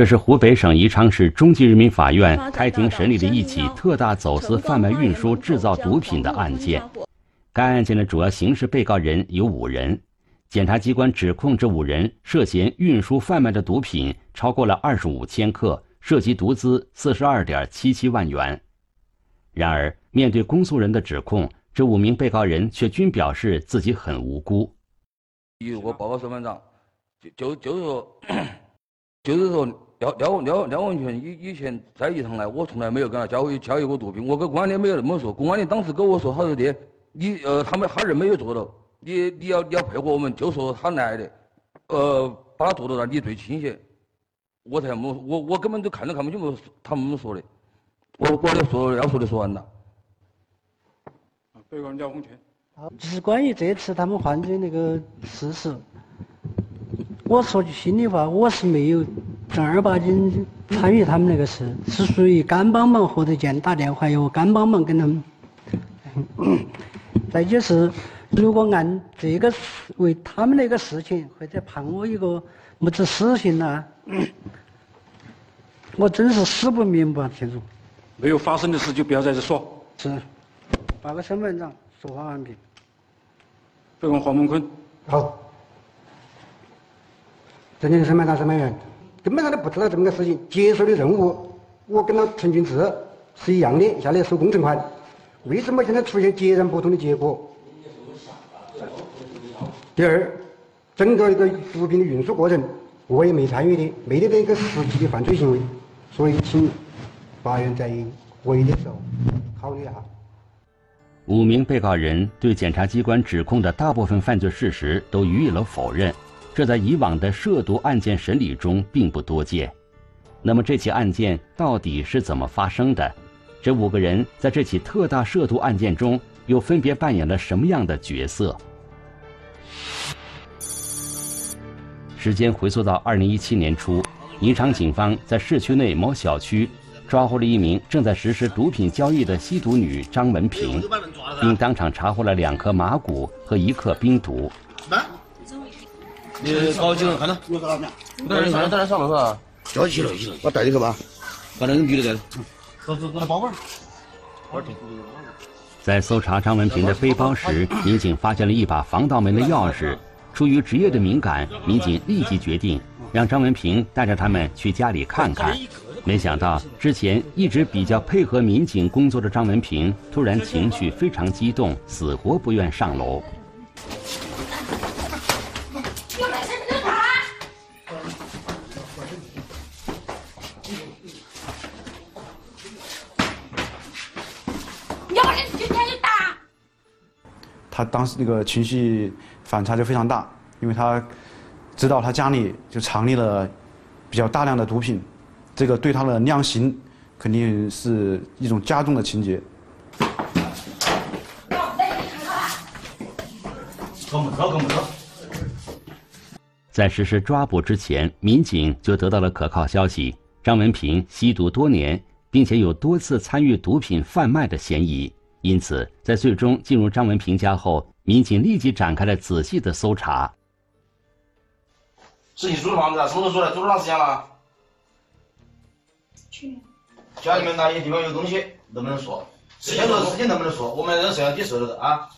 这是湖北省宜昌市中级人民法院开庭审理的一起特大走私、贩卖、运输、制造毒品的案件。该案件的主要刑事被告人有五人，检察机关指控这五人涉嫌运输、贩卖的毒品超过了二十五千克，涉及毒资四十二点七七万元。然而，面对公诉人的指控，这五名被告人却均表示自己很无辜。有个报告审判长，就就就是说，就是说廖廖廖廖文全以以前在宜昌来，我从来没有跟他交易交易过毒品。我跟公安的没有那么说，公安的当时跟我说，他说的，你呃，他们他人没有做到，你你要你要配合我们，就说他来的，呃，把他做到那，你最清晰。我才没我我根本都看都看不清楚他们说的，我我的说要说的说完了。被告人廖红全。就是关于这次他们犯罪那个事实，我说句心里话，我是没有正儿八经参与他们那个事，是属于干帮忙何德健打电话要我干帮忙跟他们。再就是，如果按这个为他们那个事情，或者判我一个么子死刑呐，我真是死不明不清楚。没有发生的事就不要在这说。是，报告身份证，说话完毕。被告人黄梦坤。好。尊敬的审判长、审判员，根本上都不知道这么个事情，接受的任务，我跟他陈俊志是一样的，下来收工程款。为什么现在出现截然不同的结果？第二，整个一个毒品的运输过程，我也没参与的，没得那个实际的犯罪行为，所以请法院在回的时候考虑一下。五名被告人对检察机关指控的大部分犯罪事实都予以了否认，这在以往的涉毒案件审理中并不多见。那么这起案件到底是怎么发生的？这五个人在这起特大涉毒案件中又分别扮演了什么样的角色？时间回溯到二零一七年初，宜昌警方在市区内某小区抓获了一名正在实施毒品交易的吸毒女张文平，并当场查获了两颗麻古和一克冰毒。你搞几个看上楼是吧？交起了，我带你去吧。把那个女的带。在搜查张文平的背包时，民警发现了一把防盗门的钥匙。出于职业的敏感，民警立即决定让张文平带着他们去家里看看。没想到，之前一直比较配合民警工作的张文平，突然情绪非常激动，死活不愿上楼。他当时那个情绪反差就非常大，因为他知道他家里就藏匿了比较大量的毒品，这个对他的量刑肯定是一种加重的情节。在实施抓捕之前，民警就得到了可靠消息：张文平吸毒多年，并且有多次参与毒品贩卖的嫌疑。因此，在最终进入张文平家后，民警立即展开了仔细的搜查。是你租的房子啊？什么时候租的？租多长时间了？去年。家里面哪些地方有东西？能不能说？事情说，自己能不能说？我们这摄像机收了的啊。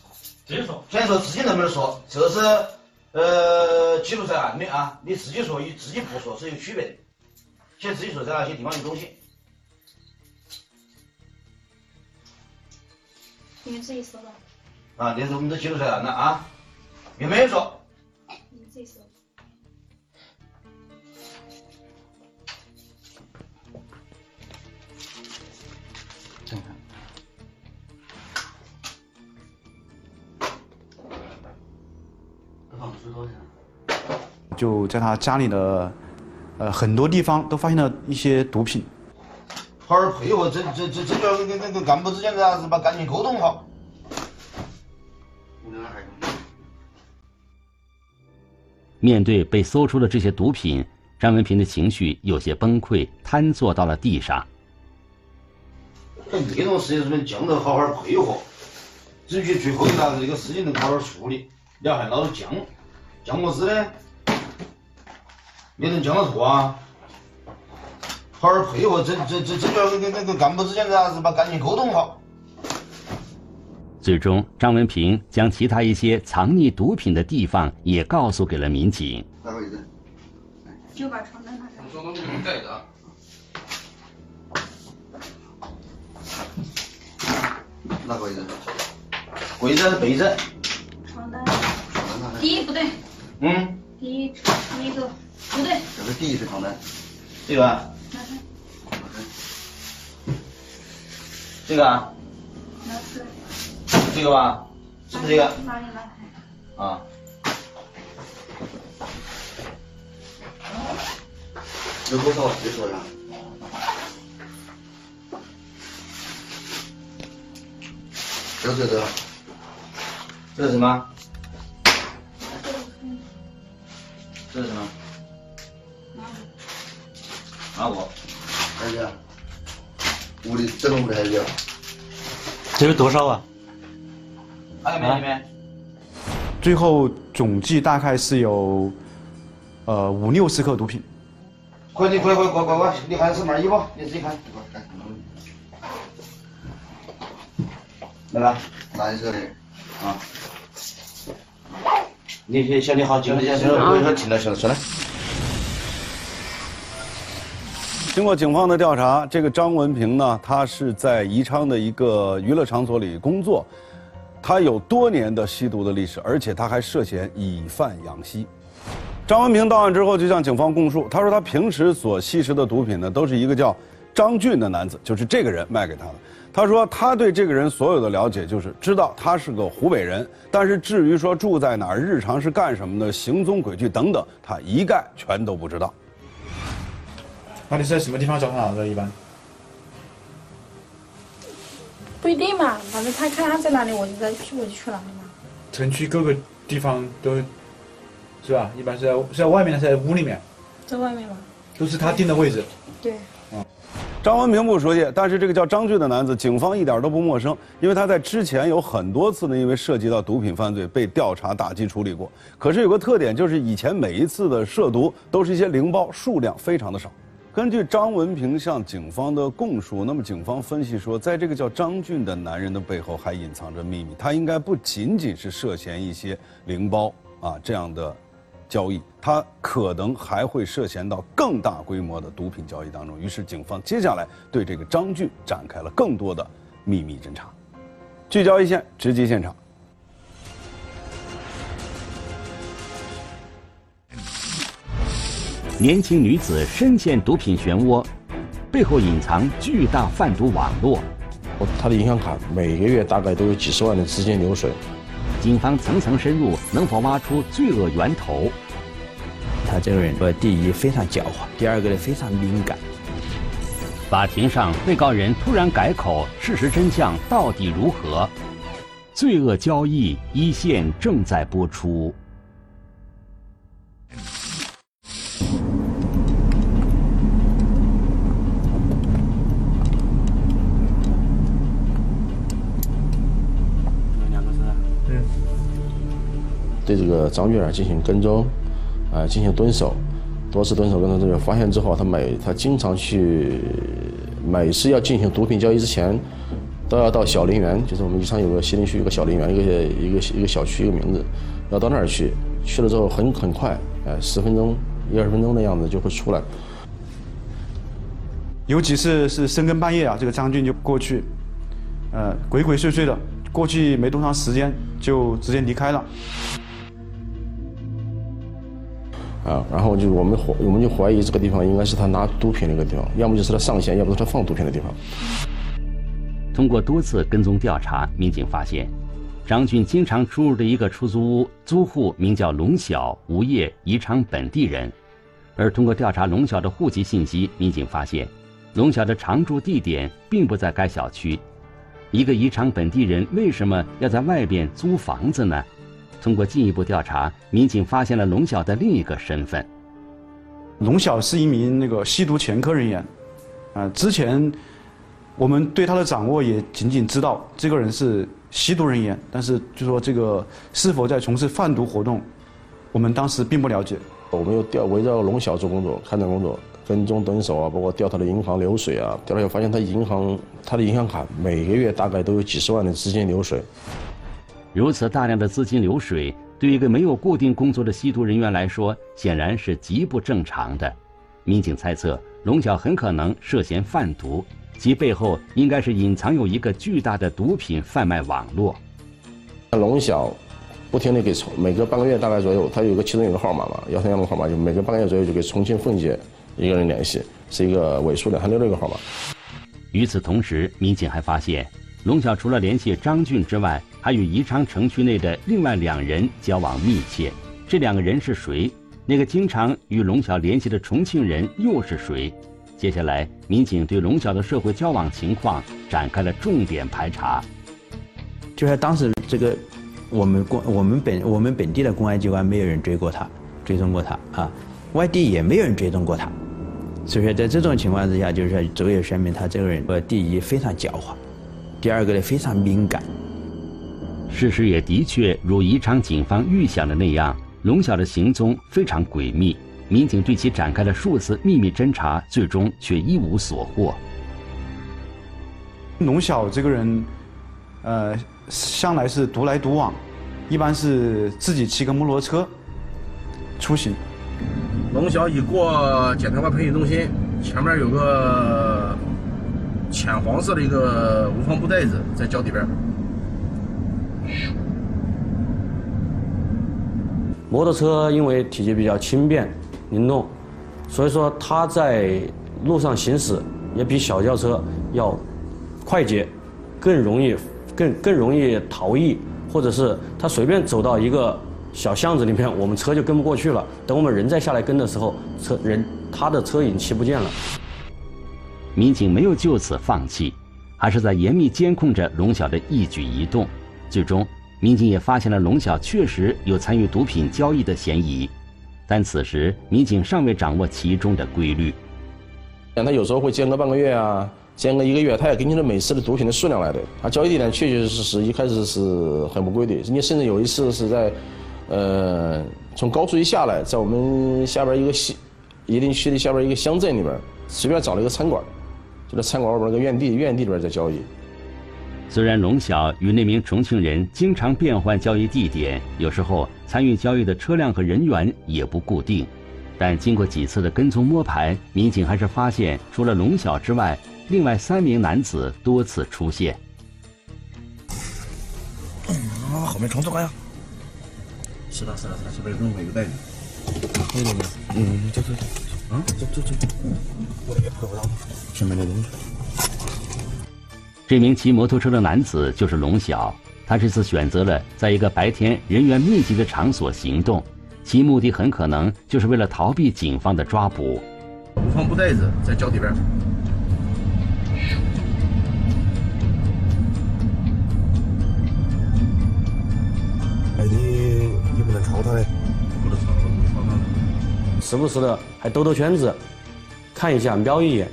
自己说。先说自己能不能说？这是呃记录在案的啊。你自己说与自己不说是有区别的。先自己说在哪些地方有东西。你们自己搜吧。啊，这是我们都记录下来了啊，有没有说？你们自己搜。就在他家里的呃很多地方都发现了一些毒品。好好配合，这这这这叫跟跟跟干部之间的是把感情沟通好。面对被搜出的这些毒品，张文平的情绪有些崩溃，瘫坐到了地上。这种事情是不讲得好好配合，争取最后呢这个事情能好好处理。你要还老是犟，犟么子呢？你能犟得住啊？好好配合，这这这这要跟那个干部之间啥子把感情沟通好。最终，张文平将其他一些藏匿毒品的地方也告诉给了民警。哪个椅子？就把床单拿上。床单不带的。哪个椅子？柜子还是被子？床单。第一不对。嗯。第一第一个不对。这是第一份床单。对吧。拿开。这个。拿出来。这个吧，是不是这个？啊。有多少？你说一下。这是这是什么？这是什么？哪个？还有屋里整个屋里还有。这是多少啊？还有没有里面？最后总计大概是有，呃五六十克毒品。快点，快快快快快！你看是门衣不？你自己看。来吧，蓝色的啊。你先想你好，进来先，我一会进来先出来。经过警方的调查，这个张文平呢，他是在宜昌的一个娱乐场所里工作，他有多年的吸毒的历史，而且他还涉嫌以贩养吸。张文平到案之后就向警方供述，他说他平时所吸食的毒品呢，都是一个叫张俊的男子，就是这个人卖给他的。他说他对这个人所有的了解就是知道他是个湖北人，但是至于说住在哪儿、日常是干什么的、行踪轨迹等等，他一概全都不知道。那你是在什么地方找他的？一般？不一定嘛，反正他看他在哪里，我就在去，我就去哪里嘛。城区各个地方都，是吧？一般是在是在外面还是在屋里面？在外面嘛。都是他定的位置。对。张文平不熟悉，但是这个叫张俊的男子，警方一点都不陌生，因为他在之前有很多次呢，因为涉及到毒品犯罪被调查打击处理过。可是有个特点，就是以前每一次的涉毒都是一些零包，数量非常的少。根据张文平向警方的供述，那么警方分析说，在这个叫张俊的男人的背后还隐藏着秘密，他应该不仅仅是涉嫌一些零包啊这样的。交易，他可能还会涉嫌到更大规模的毒品交易当中。于是，警方接下来对这个张俊展开了更多的秘密侦查。聚焦一线，直击现场。年轻女子深陷毒品漩涡，背后隐藏巨大贩毒网络。他的银行卡每个月大概都有几十万的资金流水。警方层层深入，能否挖出罪恶源头？他这个人，说第一非常狡猾，第二个呢非常敏感。法庭上，被告人突然改口，事实真相到底如何？罪恶交易一线正在播出。对这个张俊儿进行跟踪。啊，进行蹲守，多次蹲守跟踪之后，发现之后，他每他经常去，每次要进行毒品交易之前，都要到小林园，就是我们宜昌有个西陵区有个小林园，一个一个一个小区一个名字，要到那儿去，去了之后很很快，哎，十分钟一二十分钟的样子就会出来。有几次是深更半夜啊，这个张俊就过去，呃，鬼鬼祟祟的过去没多长时间就直接离开了。啊，然后就我们怀我们就怀疑这个地方应该是他拿毒品那个地方，要么就是他上线，要不是他放毒品的地方。通过多次跟踪调查，民警发现，张俊经常出入的一个出租屋租户名叫龙晓，无业，宜昌本地人。而通过调查龙晓的户籍信息，民警发现，龙晓的常住地点并不在该小区。一个宜昌本地人为什么要在外边租房子呢？通过进一步调查，民警发现了龙晓的另一个身份。龙晓是一名那个吸毒前科人员，啊，之前我们对他的掌握也仅仅知道这个人是吸毒人员，但是就说这个是否在从事贩毒活动，我们当时并不了解。我们又调围绕龙晓做工作，开展工作，跟踪蹲守啊，包括调他的银行流水啊，调了以后发现他银行他的银行卡每个月大概都有几十万的资金流水。如此大量的资金流水，对一个没有固定工作的吸毒人员来说，显然是极不正常的。民警猜测，龙晓很可能涉嫌贩毒，其背后应该是隐藏有一个巨大的毒品贩卖网络。龙晓不停地给重每隔半个月大概左右，他有个其中有个号码嘛，幺三幺零号码，就每隔半个月左右就给重庆奉节一个人联系，是一个尾数两三六六个号码。与此同时，民警还发现，龙晓除了联系张俊之外，还与宜昌城区内的另外两人交往密切。这两个人是谁？那个经常与龙晓联系的重庆人又是谁？接下来，民警对龙晓的社会交往情况展开了重点排查。就是当时这个，我们公我们本我们本地的公安机关没有人追过他，追踪过他啊，外地也没有人追踪过他，所以说在这种情况之下，就是说足以说明他这个人，呃，第一非常狡猾，第二个呢非常敏感。事实也的确如宜昌警方预想的那样。龙晓的行踪非常诡秘，民警对其展开了数次秘密侦查，最终却一无所获。龙晓这个人，呃，向来是独来独往，一般是自己骑个摩托车出行。龙晓已过检察官培训中心，前面有个浅黄色的一个无纺布袋子在脚底边。摩托车因为体积比较轻便、灵动，所以说它在路上行驶也比小轿车要快捷，更容易、更更容易逃逸，或者是他随便走到一个小巷子里面，我们车就跟不过去了。等我们人再下来跟的时候，车人他的车已经骑不见了。民警没有就此放弃，还是在严密监控着龙晓的一举一动，最终。民警也发现了龙晓确实有参与毒品交易的嫌疑，但此时民警尚未掌握其中的规律。他有时候会间隔半个月啊，间隔一个月，他也根据着每次的毒品的数量来的。他交易地点确确实实一开始是很不规律，人家甚至有一次是在，呃，从高速一下来，在我们下边一个西夷陵区的下边一个乡镇里边，随便找了一个餐馆，就在餐馆外边一个院地，院地里边在交易。虽然龙晓与那名重庆人经常变换交易地点，有时候参与交易的车辆和人员也不固定，但经过几次的跟踪摸排，民警还是发现，除了龙晓之外，另外三名男子多次出现。啊，后面冲出来呀！是的，是的，是的，这边扔了一个袋子。对对对，嗯，走走走，啊，走走走，我也碰不到，前面的东西。这名骑摩托车的男子就是龙晓，他这次选择了在一个白天人员密集的场所行动，其目的很可能就是为了逃避警方的抓捕。无方布袋子在脚底边。哎，你你不能抄他嘞，不能抄，不能抄他。时不时的还兜兜圈子，看一下，瞄一眼。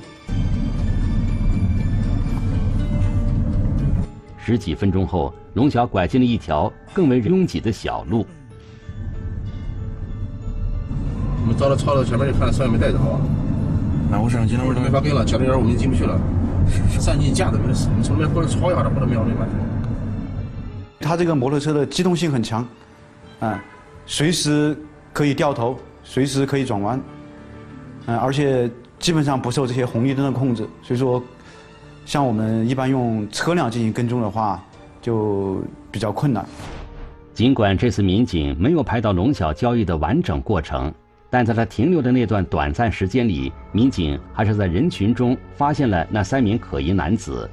十几分钟后，龙晓拐进了一条更为拥挤的小路。我们找到抄到前面就看到手上没带着，好吧？那我身上今天我没法给了，交警员我们进不去了。三级架都没得事，你从那边过来抄一下，他把他瞄明白。他这个摩托车的机动性很强，啊，随时可以掉头，随时可以转弯，嗯，而且基本上不受这些红绿灯的控制，所以说。像我们一般用车辆进行跟踪的话，就比较困难。尽管这次民警没有拍到龙小交易的完整过程，但在他停留的那段短暂时间里，民警还是在人群中发现了那三名可疑男子。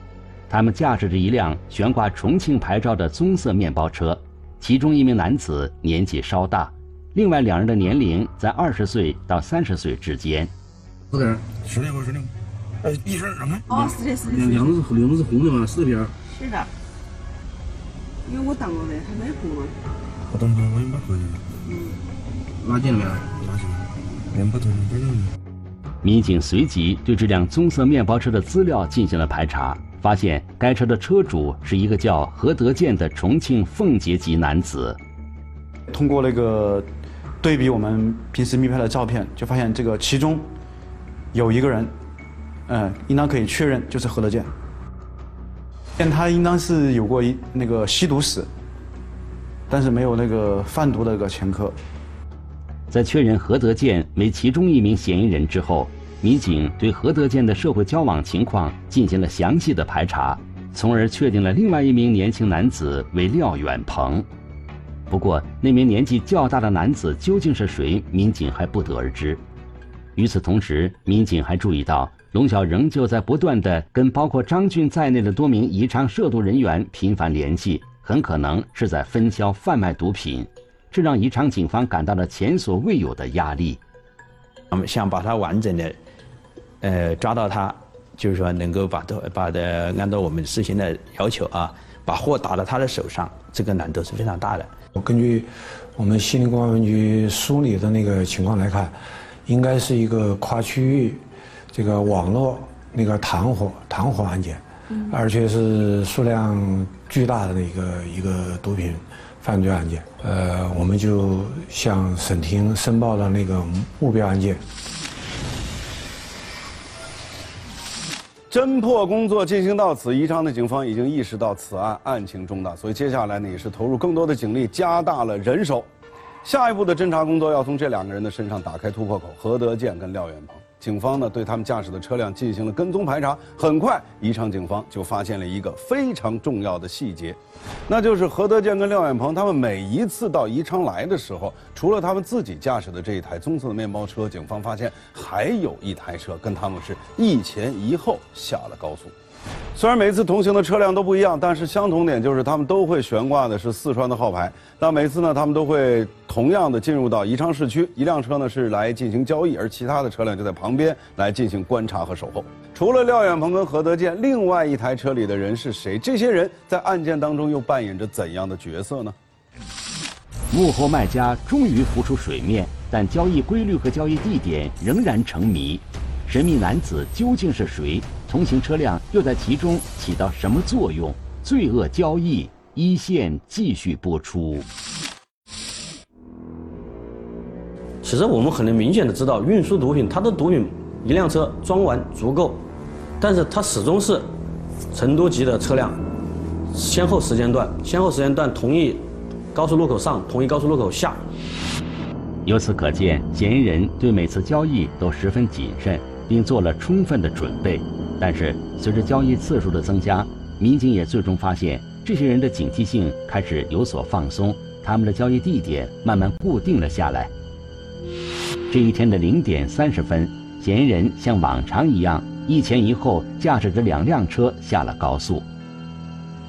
他们驾驶着一辆悬挂重庆牌照的棕色面包车，其中一名男子年纪稍大，另外两人的年龄在二十岁到三十岁之间。是的，是的，是的。哎，医生让开！哦，是的，是的。梁子是梁子是红的吗？是这边。是的。因为我当过的，还没红呢。我等会我先把头嗯。拉进了没有？拉进了。面包头在哪里？民警随即对这辆棕色面包车的资料进行了排查，发现该车的车主是一个叫何德建的重庆奉节籍男子。通过那个对比我们平时密拍的照片，就发现这个其中。有一个人，嗯，应当可以确认就是何德健。但他应当是有过一那个吸毒史，但是没有那个贩毒的那个前科。在确认何德健为其中一名嫌疑人之后，民警对何德健的社会交往情况进行了详细的排查，从而确定了另外一名年轻男子为廖远鹏。不过，那名年纪较大的男子究竟是谁，民警还不得而知。与此同时，民警还注意到，龙晓仍旧在不断的跟包括张俊在内的多名宜昌涉毒人员频繁联系，很可能是在分销贩卖毒品。这让宜昌警方感到了前所未有的压力。我们想把他完整的，呃，抓到他，就是说能够把他把的按照我们事先的要求啊，把货打到他的手上，这个难度是非常大的。我根据我们西宁公安分局梳理的那个情况来看，应该是一个跨区域这个网络那个团伙团伙案件，而且是数量巨大的一个一个毒品。犯罪案件，呃，我们就向省厅申报了那个目标案件。侦破工作进行到此，宜昌的警方已经意识到此案案情重大，所以接下来呢，也是投入更多的警力，加大了人手。下一步的侦查工作要从这两个人的身上打开突破口：何德健跟廖远鹏。警方呢对他们驾驶的车辆进行了跟踪排查，很快宜昌警方就发现了一个非常重要的细节，那就是何德健跟廖远鹏他们每一次到宜昌来的时候，除了他们自己驾驶的这一台棕色的面包车，警方发现还有一台车跟他们是一前一后下了高速。虽然每次同行的车辆都不一样，但是相同点就是他们都会悬挂的是四川的号牌。那每次呢，他们都会同样的进入到宜昌市区，一辆车呢是来进行交易，而其他的车辆就在旁边来进行观察和守候。除了廖远鹏跟何德健，另外一台车里的人是谁？这些人在案件当中又扮演着怎样的角色呢？幕后卖家终于浮出水面，但交易规律和交易地点仍然成谜。神秘男子究竟是谁？同行车辆又在其中起到什么作用？罪恶交易一线继续播出。其实我们很能明显的知道，运输毒品，它的毒品一辆车装完足够，但是它始终是成都籍的车辆，先后时间段，先后时间段同一高速路口上，同一高速路口下。由此可见，嫌疑人对每次交易都十分谨慎。并做了充分的准备，但是随着交易次数的增加，民警也最终发现这些人的警惕性开始有所放松，他们的交易地点慢慢固定了下来。这一天的零点三十分，嫌疑人像往常一样一前一后驾驶着两辆车下了高速。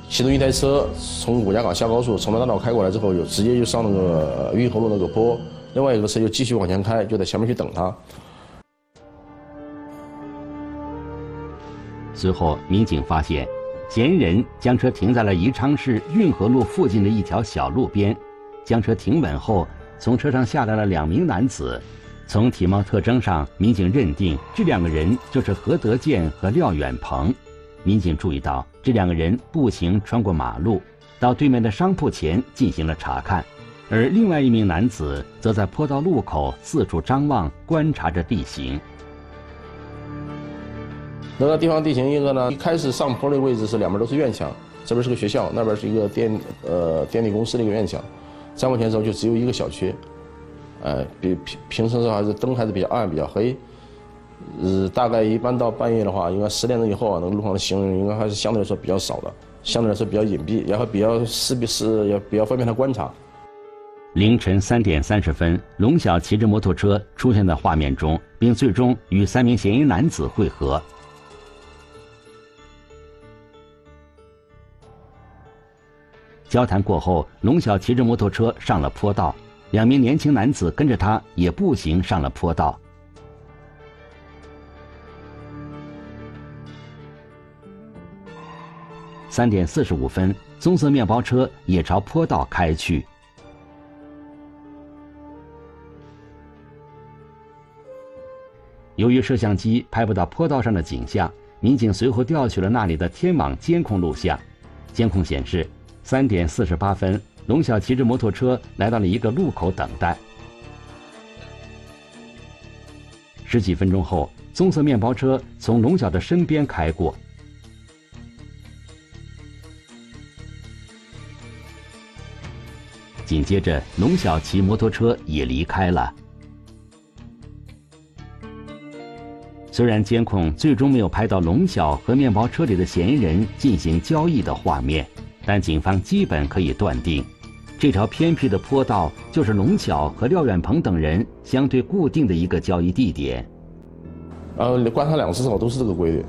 其中一台车从五家港下高速，从那大道开过来之后，就直接就上那个运河路那个坡；另外一个车就继续往前开，就在前面去等他。随后，民警发现，嫌疑人将车停在了宜昌市运河路附近的一条小路边。将车停稳后，从车上下来了两名男子。从体貌特征上，民警认定这两个人就是何德健和廖远鹏。民警注意到，这两个人步行穿过马路，到对面的商铺前进行了查看，而另外一名男子则在坡道路口四处张望，观察着地形。那个地方地形一个呢，一开始上坡的位置是两边都是院墙，这边是个学校，那边是一个电呃电力公司的一个院墙，再往前走就只有一个小区，呃，比平平时的话是灯还是比较暗比较黑，呃，大概一般到半夜的话，应该十点钟以后啊，那个路上的行人应该还是相对来说比较少的，相对来说比较隐蔽，然后比较势必是也比较方便他观察。凌晨三点三十分，龙晓骑着摩托车出现在画面中，并最终与三名嫌疑男子会合。交谈过后，龙晓骑着摩托车上了坡道，两名年轻男子跟着他也步行上了坡道。三点四十五分，棕色面包车也朝坡道开去。由于摄像机拍不到坡道上的景象，民警随后调取了那里的天网监控录像，监控显示。三点四十八分，龙晓骑着摩托车来到了一个路口等待。十几分钟后，棕色面包车从龙晓的身边开过。紧接着，龙晓骑摩托车也离开了。虽然监控最终没有拍到龙晓和面包车里的嫌疑人进行交易的画面，但警方基本可以断定，这条偏僻的坡道就是龙巧和廖远鹏等人相对固定的一个交易地点。呃，观察两次之后都是这个规律。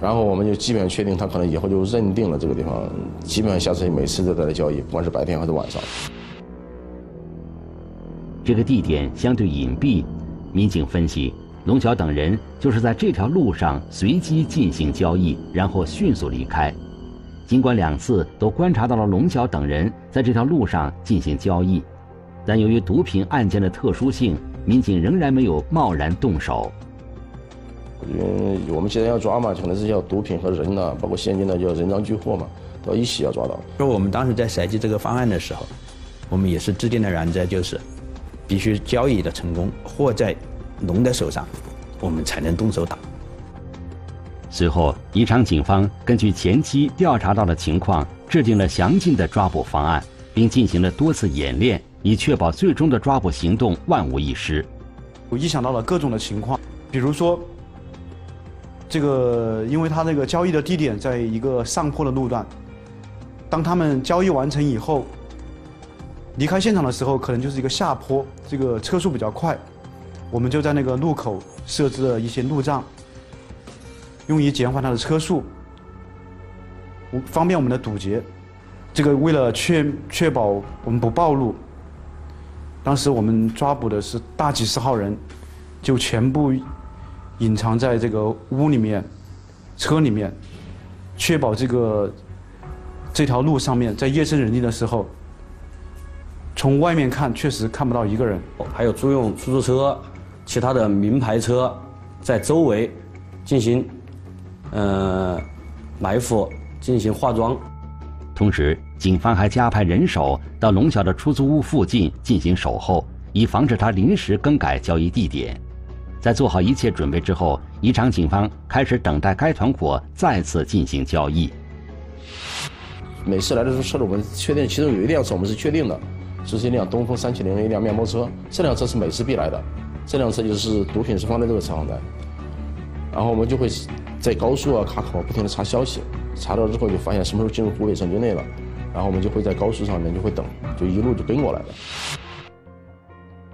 然后我们就基本确定，他可能以后就认定了这个地方，基本上下次每次都在这交易，不管是白天还是晚上。这个地点相对隐蔽，民警分析，龙巧等人就是在这条路上随机进行交易，然后迅速离开。尽管两次都观察到了龙晓等人在这条路上进行交易，但由于毒品案件的特殊性，民警仍然没有贸然动手。因为我们现在要抓嘛，可能是要毒品和人呢，包括现金呢，就要人赃俱获嘛，都要一起要抓到。说我们当时在设计这个方案的时候，我们也是制定的原则，就是必须交易的成功，货在龙的手上，我们才能动手打。随后，宜昌警方根据前期调查到的情况，制定了详尽的抓捕方案，并进行了多次演练，以确保最终的抓捕行动万无一失。我预想到了各种的情况，比如说。这个，因为他那个交易的地点在一个上坡的路段，当他们交易完成以后，离开现场的时候，可能就是一个下坡，这个车速比较快，我们就在那个路口设置了一些路障，用于减缓他的车速，方便我们的堵截。这个为了确确保我们不暴露，当时我们抓捕的是大几十号人，就全部。隐藏在这个屋里面、车里面，确保这个这条路上面在夜深人静的时候，从外面看确实看不到一个人。还有租用出租车、其他的名牌车，在周围进行呃埋伏、进行化妆。同时，警方还加派人手到龙晓的出租屋附近进行守候，以防止他临时更改交易地点。在做好一切准备之后，宜昌警方开始等待该团伙再次进行交易。每次来的时候，车主我们确定，其中有一辆车我们是确定的，这是一辆东风三七零，一辆面包车。这辆车是每次必来的，这辆车就是毒品是放在这个车上的。然后我们就会在高速啊、卡口不停的查消息，查到之后就发现什么时候进入湖北省境内了，然后我们就会在高速上面就会等，就一路就跟过来了。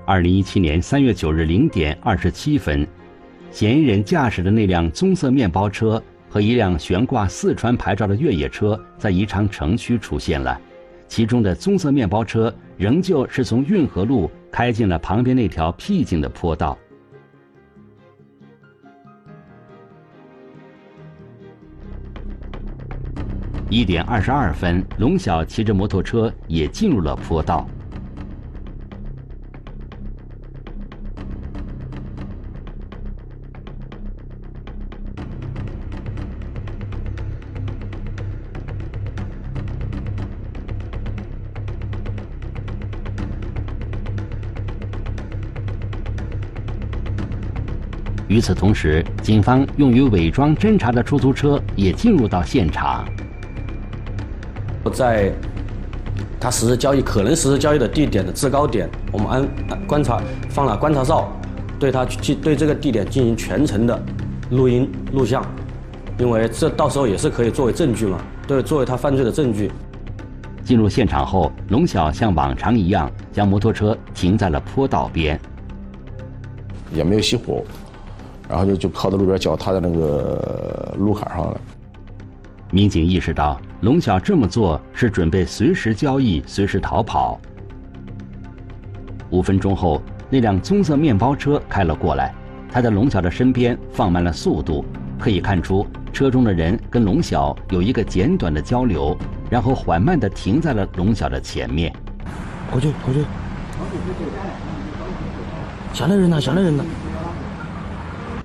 二零一七年三月九日零点二十七分，嫌疑人驾驶的那辆棕色面包车和一辆悬挂四川牌照的越野车在宜昌城区出现了。其中的棕色面包车仍旧是从运河路开进了旁边那条僻静的坡道。一点二十二分，龙晓骑着摩托车也进入了坡道。与此同时，警方用于伪装侦查的出租车也进入到现场。在他实施交易可能实施交易的地点的制高点，我们安观察放了观察哨，对他进对这个地点进行全程的录音录像，因为这到时候也是可以作为证据嘛，对，作为他犯罪的证据。进入现场后，龙晓像往常一样将摩托车停在了坡道边，也没有熄火。然后就就靠在路边，脚踏在那个路坎上了。民警意识到，龙晓这么做是准备随时交易、随时逃跑。五分钟后，那辆棕色面包车开了过来，他在龙晓的身边放慢了速度，可以看出车中的人跟龙晓有一个简短的交流，然后缓慢地停在了龙晓的前面。过去，过去。想来人了，下来人了。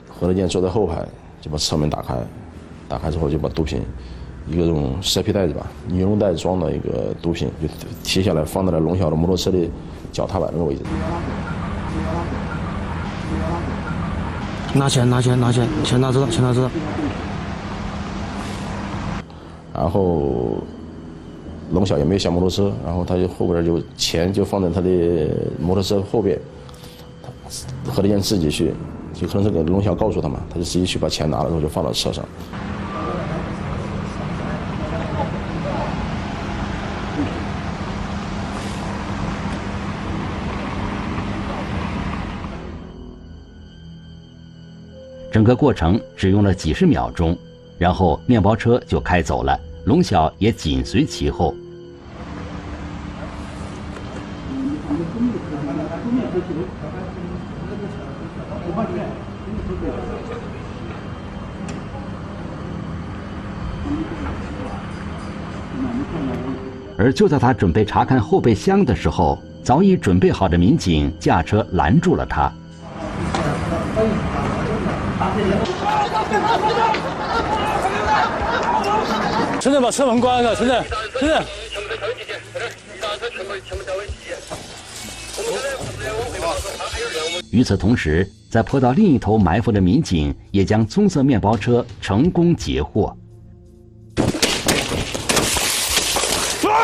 何德健坐在后排，就把车门打开，打开之后就把毒品，一个这种蛇皮袋子吧，尼龙袋装的一个毒品就提下来，放在了龙小的摩托车的脚踏板那个位置。拿钱拿钱拿钱，钱拿着钱拿着。然后龙晓也没有下摩托车，然后他就后边就钱就放在他的摩托车后边，何德健自己去，就可能是给龙晓告诉他嘛，他就直接去把钱拿了之后就放到车上。整个过程只用了几十秒钟，然后面包车就开走了，龙晓也紧随其后。而就在他准备查看后备箱的时候，早已准备好的民警驾车拦住了他。陈正把车门关了，陈正，陈正。与此同时，在坡道另一头埋伏的民警也将棕色面包车成功截获。啊！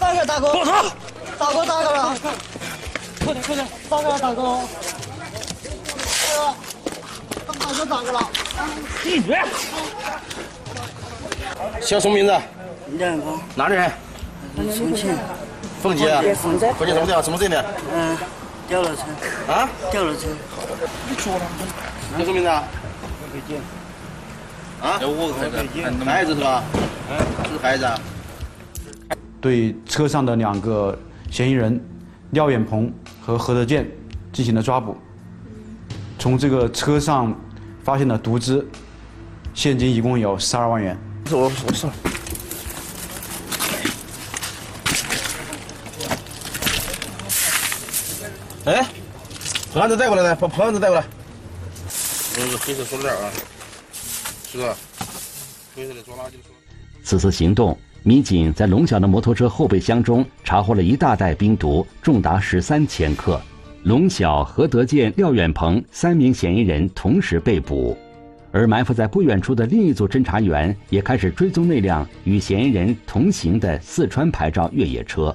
大哥，大哥，报仇！大哥，大哥了！快点，快点！大哥，大哥！大哥，大哥，大哥了！闭嘴！叫什么名字？两个。哪里人？重庆。凤姐啊？凤姐。凤姐什么地方？什么镇的？嗯，吊楼村。啊？吊楼村。你说了。叫什么名字啊？北京。啊？有五个孩子，孩子是吧？嗯，是孩子啊。对车上的两个嫌疑人廖远鹏和何德健进行了抓捕。从这个车上发现了毒资，现金一共有十二万元。我我上。哎，把案子带过来来，把破案子带过来。那个黑色塑料袋啊，是吧？黑色的装垃圾的。此次行动。民警在龙晓的摩托车后备箱中查获了一大袋冰毒，重达十三千克。龙晓、何德健、廖远鹏三名嫌疑人同时被捕，而埋伏在不远处的另一组侦查员也开始追踪那辆与嫌疑人同行的四川牌照越野车。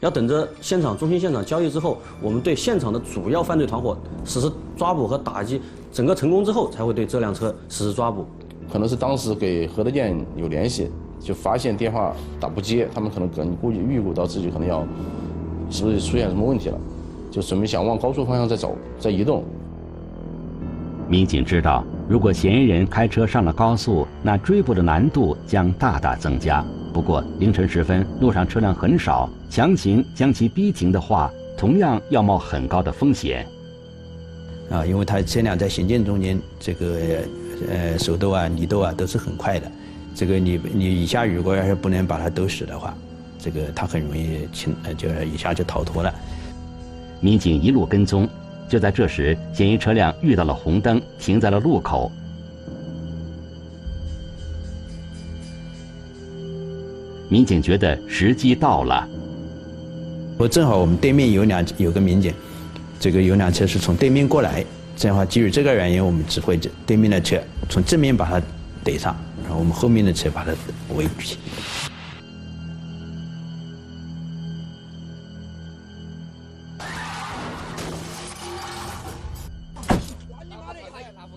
要等着现场中心现场交易之后，我们对现场的主要犯罪团伙实施抓捕和打击，整个成功之后，才会对这辆车实施抓捕。可能是当时给何德健有联系。就发现电话打不接，他们可能可能估计预估到自己可能要是不是出现什么问题了，就准备想往高速方向再走，再移动。民警知道，如果嫌疑人开车上了高速，那追捕的难度将大大增加。不过凌晨时分，路上车辆很少，强行将其逼停的话，同样要冒很高的风险。啊，因为他车辆在行进中间，这个呃手抖啊、离抖啊都是很快的。这个你你一下如果要是不能把他兜死的话，这个他很容易轻呃就是一下就逃脱了。民警一路跟踪，就在这时，嫌疑车辆遇到了红灯，停在了路口。民警觉得时机到了。我正好我们对面有两有个民警，这个有辆车是从对面过来，这样的话基于这个原因，我们指挥对面的车从正面把他怼上。然后我们后面的车把它围住。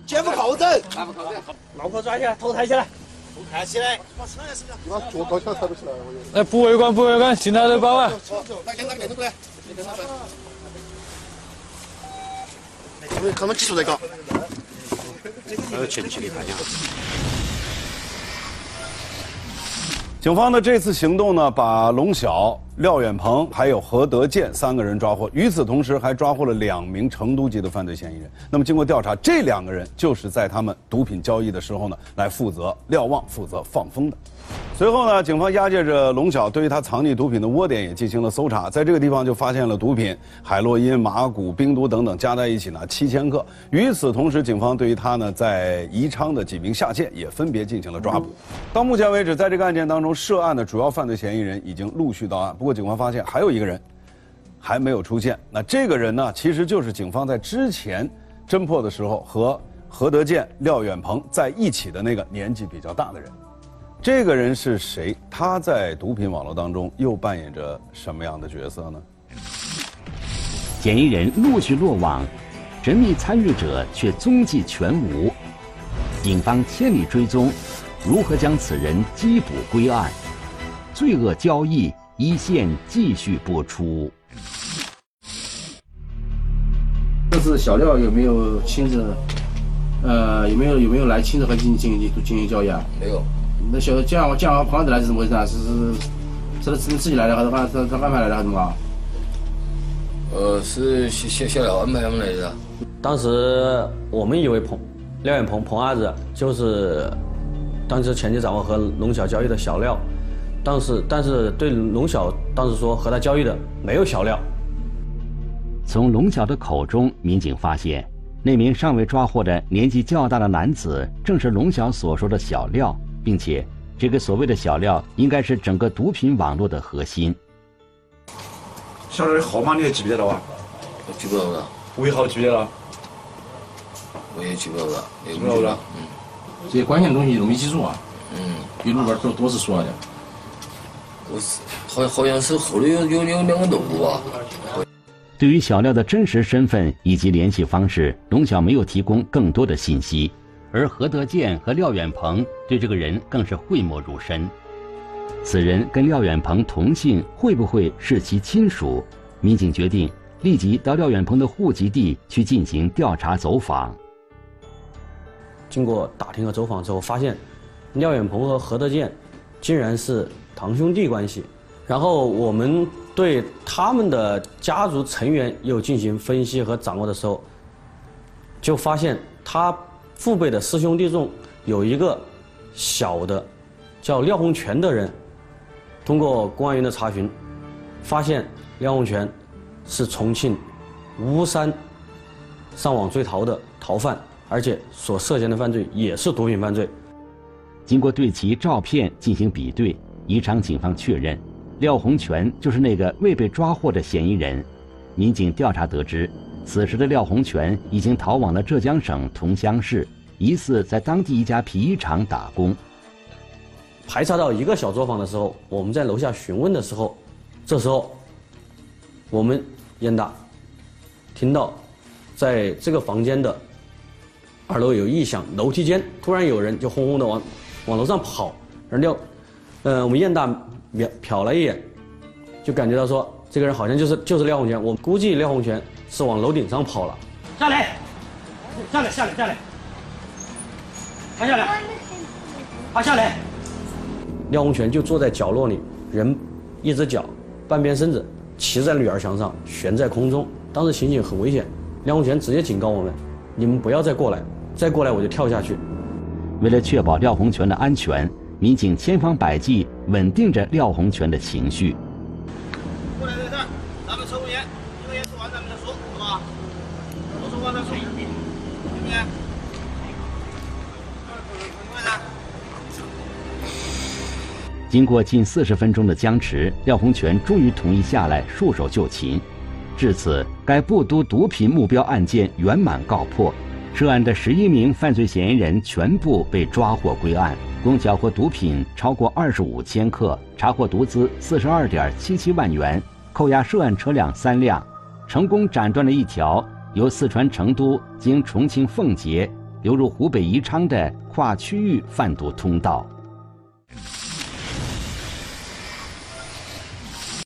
肩部靠枕，脑壳抓起来，头抬起来，头抬起来。你把脚高起抬不起来。来，不围观，不围观，进来都包啊。来，跟那个电筒过来。他们他们技术在搞。还有前期的拍下。警方的这次行动呢，把龙晓廖远鹏还有何德健三个人抓获，与此同时还抓获了两名成都籍的犯罪嫌疑人。那么经过调查，这两个人就是在他们毒品交易的时候呢，来负责瞭望、负责放风的。随后呢，警方押解着龙晓，对于他藏匿毒品的窝点也进行了搜查，在这个地方就发现了毒品海洛因、麻古、冰毒等等，加在一起呢七千克。与此同时，警方对于他呢在宜昌的几名下线也分别进行了抓捕。到目前为止，在这个案件当中，涉案的主要犯罪嫌疑人已经陆续到案。不过，警方发现还有一个人还没有出现。那这个人呢，其实就是警方在之前侦破的时候和何德健、廖远鹏在一起的那个年纪比较大的人。这个人是谁？他在毒品网络当中又扮演着什么样的角色呢？嫌疑人陆续落网，神秘参与者却踪迹全无。警方千里追踪，如何将此人缉捕归案？罪恶交易一线继续播出。这次小廖有没有亲自？呃，有没有有没有来亲自和进进行进行交易啊？没有。那小这样这样朋友来是怎么回事啊？是是是是自己来的还是他他他安排来的还是怎么？呃，是小小小廖安排他们来的。当时我们以为彭廖远鹏彭阿子就是当时前期掌握和龙晓交易的小廖，但是但是对龙晓当时说和他交易的没有小廖。从龙晓的口中，民警发现那名尚未抓获的年纪较大的男子正是龙晓所说的小廖。并且，这个所谓的小廖应该是整个毒品网络的核心。小廖的号码你还记不得了啊？我记不得了。尾号记不得了？我也记不得了。记不得了。嗯。这些关键的东西容易记住啊。嗯。笔录本都多是说的。我是好好像是后头有有有两个动物吧。对于小廖的真实身份以及联系方式，龙晓没有提供更多的信息。而何德健和廖远鹏对这个人更是讳莫如深。此人跟廖远鹏同姓，会不会是其亲属？民警决定立即到廖远鹏的户籍地去进行调查走访。经过打听和走访之后，发现廖远鹏和何德健竟然是堂兄弟关系。然后我们对他们的家族成员又进行分析和掌握的时候，就发现他。父辈的师兄弟中有一个小的叫廖洪全的人，通过公安员的查询，发现廖洪全是重庆巫山上网追逃的逃犯，而且所涉嫌的犯罪也是毒品犯罪。经过对其照片进行比对，宜昌警方确认廖洪全就是那个未被抓获的嫌疑人。民警调查得知。此时的廖洪全已经逃往了浙江省桐乡市，疑似在当地一家皮衣厂打工。排查到一个小作坊的时候，我们在楼下询问的时候，这时候我们燕大听到，在这个房间的二楼有异响，楼梯间突然有人就轰轰的往往楼上跑，而廖，呃，我们燕大瞟瞟了一眼，就感觉到说这个人好像就是就是廖洪全，我估计廖洪全。是往楼顶上跑了，下来，下来，下来，下来，趴下来，趴下来。廖洪全就坐在角落里，人一只脚，半边身子骑在女儿墙上，悬在空中。当时情景很危险，廖洪全直接警告我们：“你们不要再过来，再过来我就跳下去。”为了确保廖洪全的安全，民警千方百计稳定着廖洪全的情绪。经过近四十分钟的僵持，廖洪全终于同意下来束手就擒。至此，该布都毒品目标案件圆满告破，涉案的十一名犯罪嫌疑人全部被抓获归案，共缴获毒品超过二十五千克，查获毒资四十二点七七万元，扣押涉案车辆三辆，成功斩断了一条由四川成都经重庆奉节流入湖北宜昌的跨区域贩毒通道。